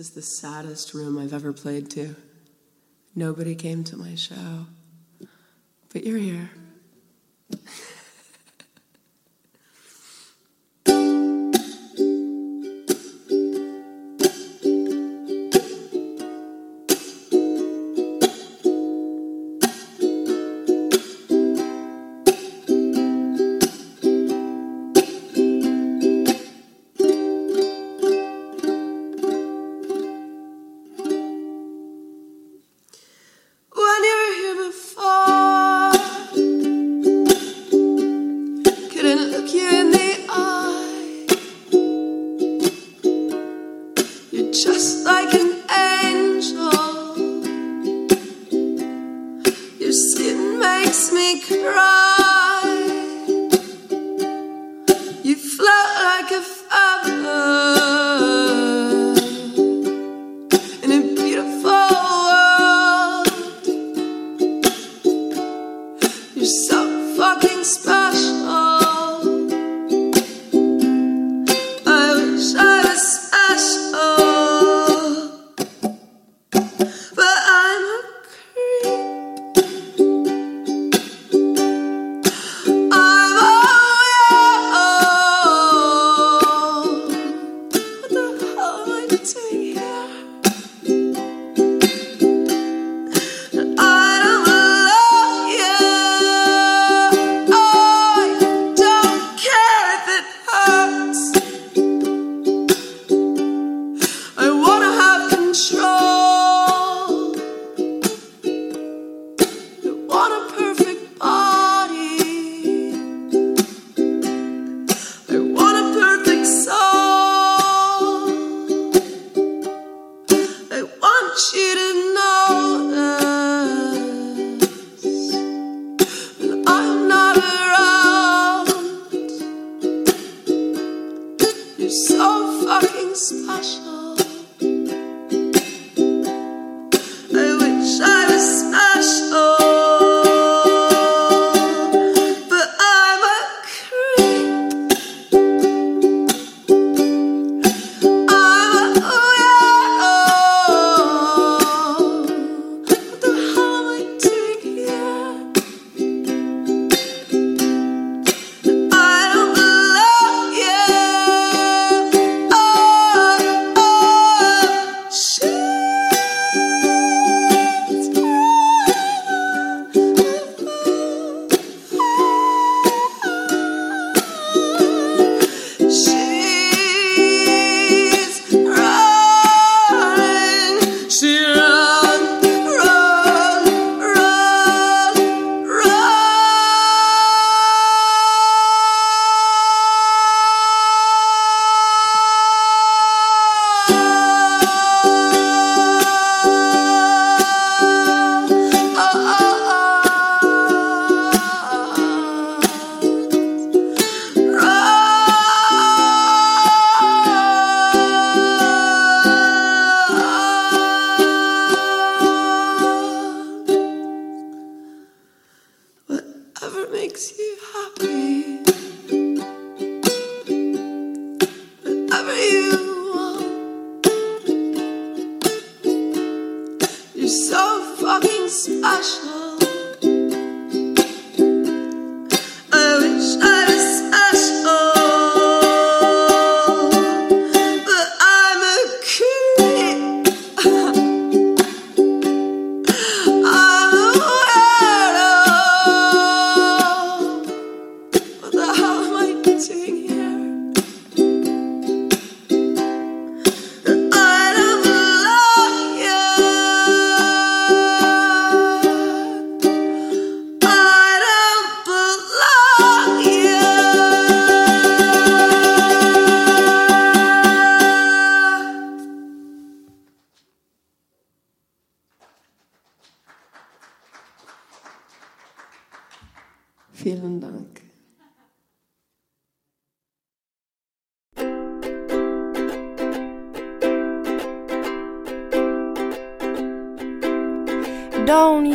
is the saddest room I've ever played to. Nobody came to my show, but you're here. Right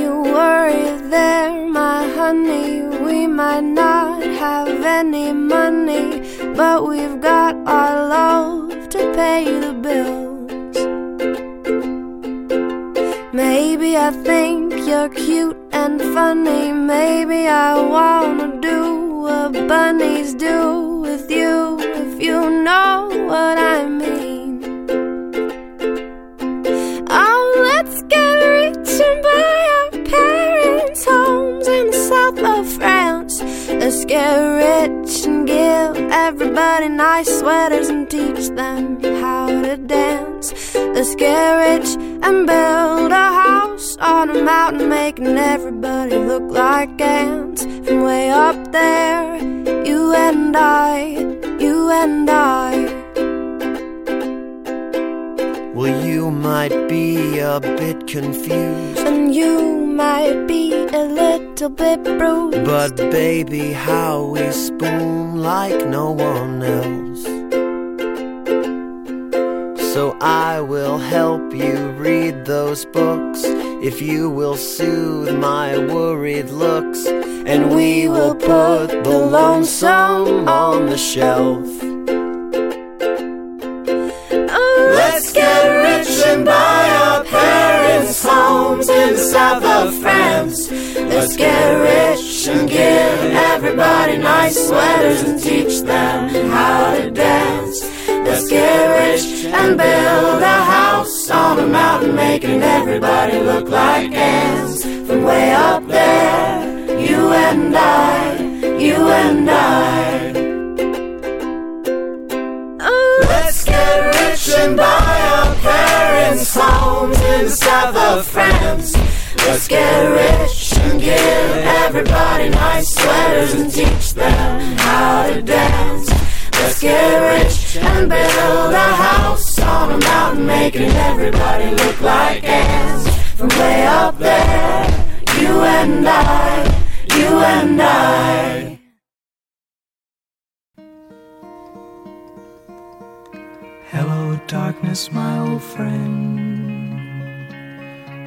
Worry, there, my honey. We might not have any money, but we've got our love to pay the bills. Maybe I think you're cute and funny. Maybe I wanna do what bunnies do with you, if you know what I mean. Get rich and give everybody nice sweaters and teach them how to dance. Let's get rich and build a house on a mountain, making everybody look like ants from way up there. You and I, you and I. Well, you might be a bit confused. And you might be a little bit bruised. But baby, how we spoon like no one else. So I will help you read those books if you will soothe my worried looks. And we will put the lonesome on the shelf. South of France. Let's get rich and give everybody nice sweaters and teach them how to dance. Let's get rich and build a house on a mountain, making everybody look like ants from way up there. You and I, you and I. Oh, let's get rich and buy our parents' homes in the south of France. Let's get rich and give everybody nice sweaters and teach them how to dance. Let's get rich and build a house on a mountain, making everybody look like ants from way up there. You and I, you and I. Hello, darkness, my old friend.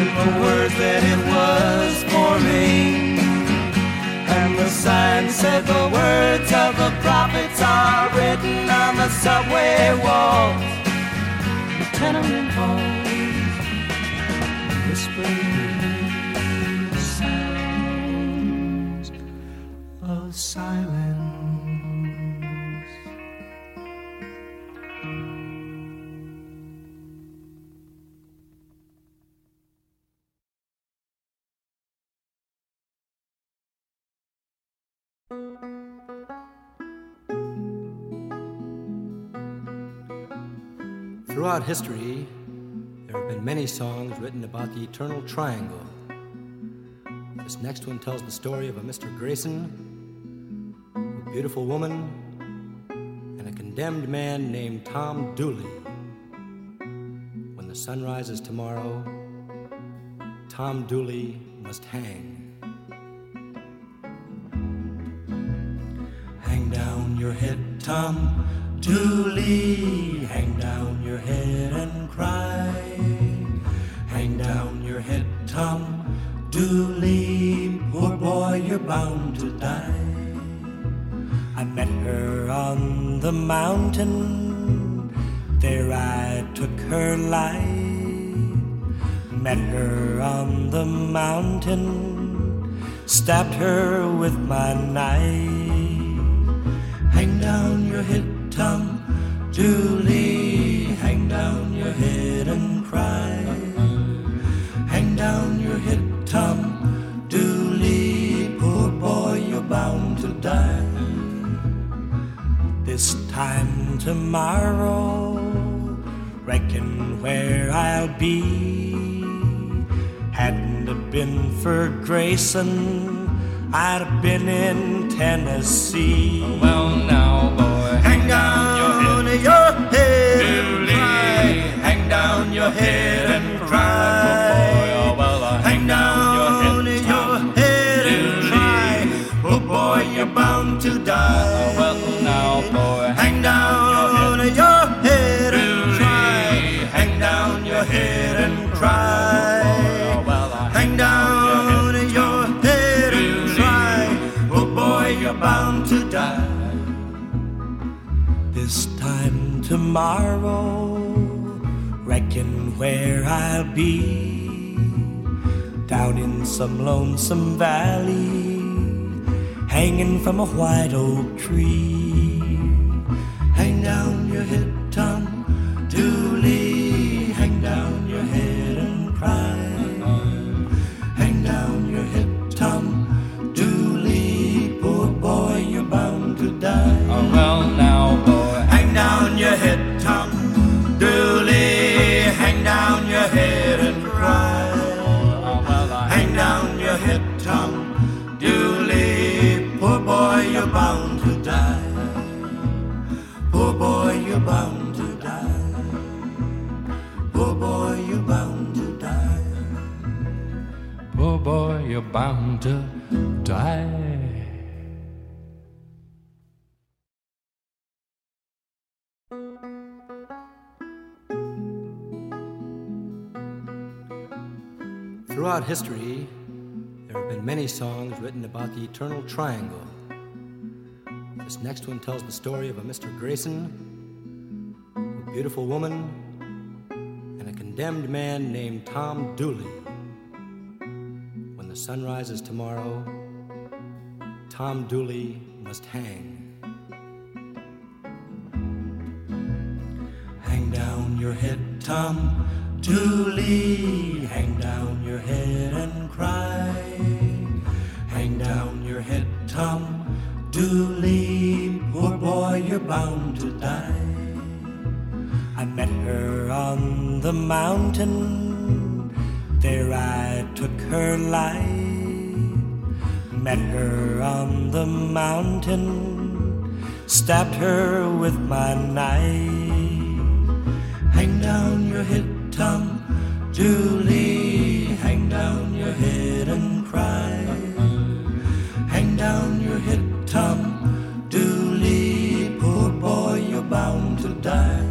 in the words that it was forming. And the sign said the words of the prophets are written on the subway walls, the tenement halls, Throughout history, there have been many songs written about the eternal triangle. This next one tells the story of a Mr. Grayson, a beautiful woman, and a condemned man named Tom Dooley. When the sun rises tomorrow, Tom Dooley must hang. Your head, Tom Dooley, hang down your head and cry. Hang down your head, Tom Dooley, poor boy, you're bound to die. I met her on the mountain, there I took her life. Met her on the mountain, stabbed her with my knife. Down your head, Tom Dooley, hang down your head and cry. Hang down your head, Tom Dooley, poor boy, you're bound to die. This time tomorrow, reckon where I'll be. Hadn't it been for Grayson, I'd have been in Tennessee. Well, your head. Hang down your head and tomorrow, reckon where I'll be. Down in some lonesome valley, hanging from a white oak tree. Hang down your head, Tom Dooley. Hang down your head and cry. Hang down your head, Tom Dooley. Poor boy, you're bound to die. oh, well, now, bound to die. Throughout history, there have been many songs written about the eternal triangle. This next one tells the story of a Mr. Grayson, a beautiful woman, and a condemned man named Tom Dooley. The sun rises tomorrow, Tom Dooley must hang. Hang down your head, Tom Dooley. Hang down your head and cry. Hang down your head, Tom Dooley. Poor boy, you're bound to die. I met her on the mountain. There I took her life. Met her on the mountain. Stabbed her with my knife. Hang down your head, Tom Dooley, Hang down your head and cry. Hang down your head, Tom Dooley. Poor boy, you're bound to die.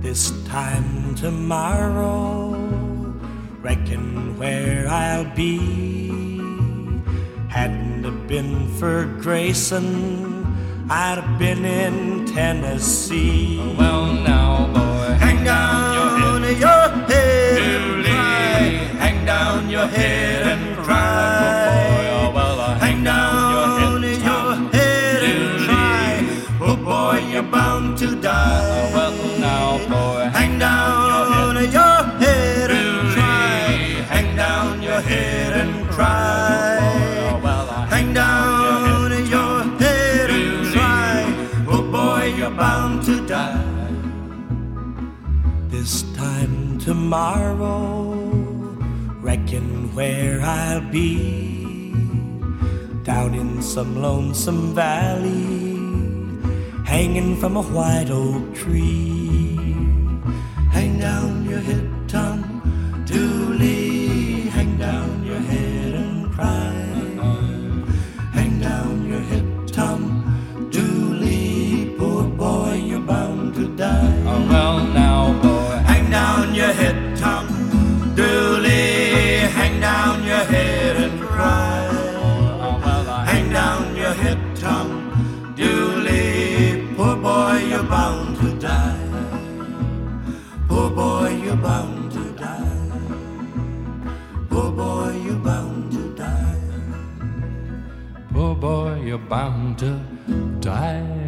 This time tomorrow, reckon where I'll be. Hadn't it been for Grayson, I'd have been in Tennessee. Well, now, boy, Hang down your head and cry. Hang down your head tomorrow, reckon where I'll be. Down in some lonesome valley, hanging from a white oak tree. Hang down your head bound to die.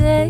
say